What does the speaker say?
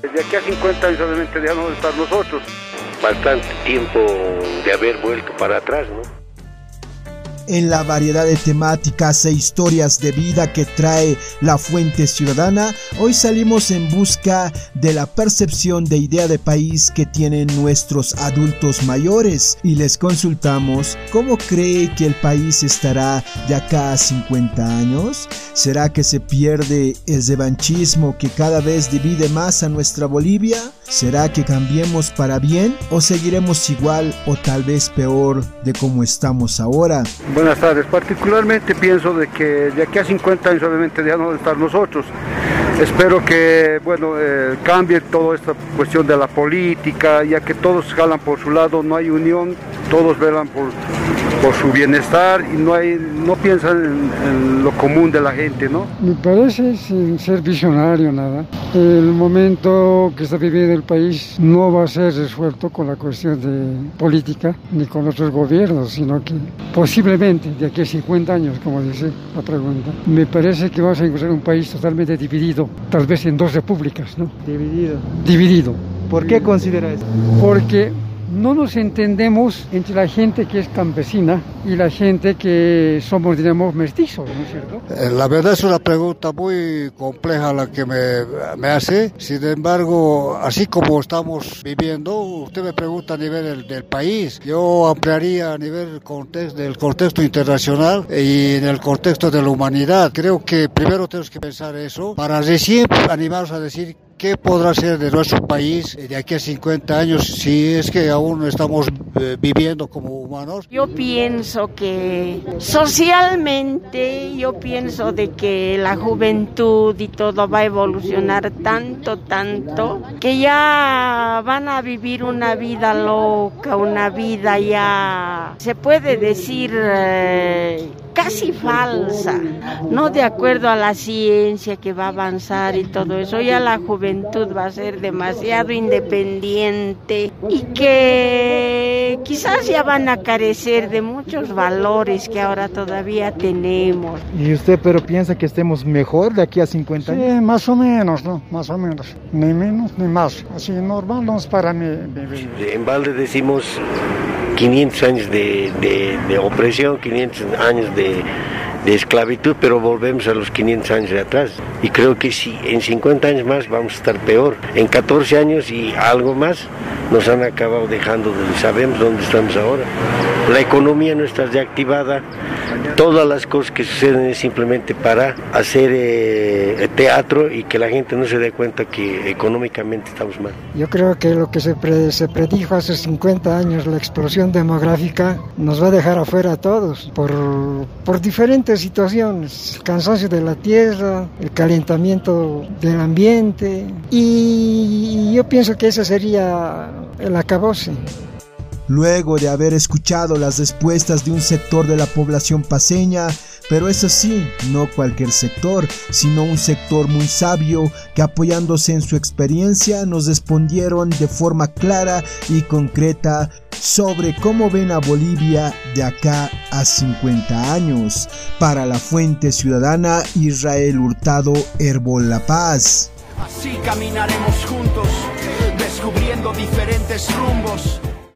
Desde aquí a 50 años obviamente dejamos de estar nosotros. Bastante tiempo de haber vuelto para atrás, ¿no? En la variedad de temáticas e historias de vida que trae la Fuente Ciudadana, hoy salimos en busca de la percepción de idea de país que tienen nuestros adultos mayores y les consultamos cómo cree que el país estará de acá a 50 años. ¿Será que se pierde el revanchismo que cada vez divide más a nuestra Bolivia? ¿Será que cambiemos para bien o seguiremos igual o tal vez peor de como estamos ahora? Buenas tardes. Particularmente pienso de que de aquí a 50 años obviamente ya no de estar nosotros. Espero que bueno eh, cambie toda esta cuestión de la política, ya que todos jalan por su lado, no hay unión, todos velan por por su bienestar y no hay no piensan en, lo común de la gente, ¿no? Me parece sin ser visionario nada. El momento que está viviendo el país no va a ser resuelto con la cuestión de política ni con otros gobiernos, sino que posiblemente de aquí a 50 años, como dice la pregunta, me parece que vamos a encontrar un país totalmente dividido, tal vez en dos repúblicas, ¿no? Dividido. Dividido. ¿Por qué considera eso? Porque no nos entendemos entre la gente que es campesina y la gente que somos, digamos, mestizos, ¿no es cierto? Eh, la verdad es una pregunta muy compleja la que me, me hace. Sin embargo, así como estamos viviendo, usted me pregunta a nivel del, país, yo ampliaría a nivel del contexto internacional y en el contexto de la humanidad. Creo que primero tenemos que pensar eso para recién animarnos a decir ¿Qué podrá ser de nuestro país de aquí a 50 años si es que aún estamos eh, viviendo como humanos? Yo pienso que socialmente, yo pienso de que la juventud y todo va a evolucionar tanto, tanto, que ya van a vivir una vida loca, una vida ya, se puede decir... Eh, casi falsa, no de acuerdo a la ciencia que va a avanzar y todo eso. Ya la juventud va a ser demasiado independiente y que quizás ya van a carecer de muchos valores que ahora todavía tenemos. ¿Y usted pero piensa que estemos mejor de aquí a 50 años? Sí, más o menos, ¿no? Más o menos. Ni menos ni más. Así normal no es para mí. En balde decimos 500 años de, de, opresión, 500 años de, de, esclavitud, pero volvemos a los 500 años de atrás. Y creo que si en 50 años más vamos a estar peor. En 14 años y algo más nos han acabado dejando, sabemos dónde estamos ahora. La economía no está reactivada, todas las cosas que suceden es simplemente para hacer eh, teatro y que la gente no se dé cuenta que económicamente estamos mal. Yo creo que lo que se, se predijo hace 50 años, la explosión demográfica, nos va a dejar afuera a todos por, por diferentes situaciones, el cansancio de la tierra, el calentamiento del ambiente y yo pienso que ese sería el acabose. Luego de haber escuchado las respuestas de un sector de la población paseña, pero eso sí, no cualquier sector, sino un sector muy sabio que apoyándose en su experiencia nos respondieron de forma clara y concreta sobre cómo ven a Bolivia de acá a 50 años. Para la Fuente Ciudadana, Israel Hurtado, Herbol La Paz. Así caminaremos juntos, descubriendo diferentes rumbos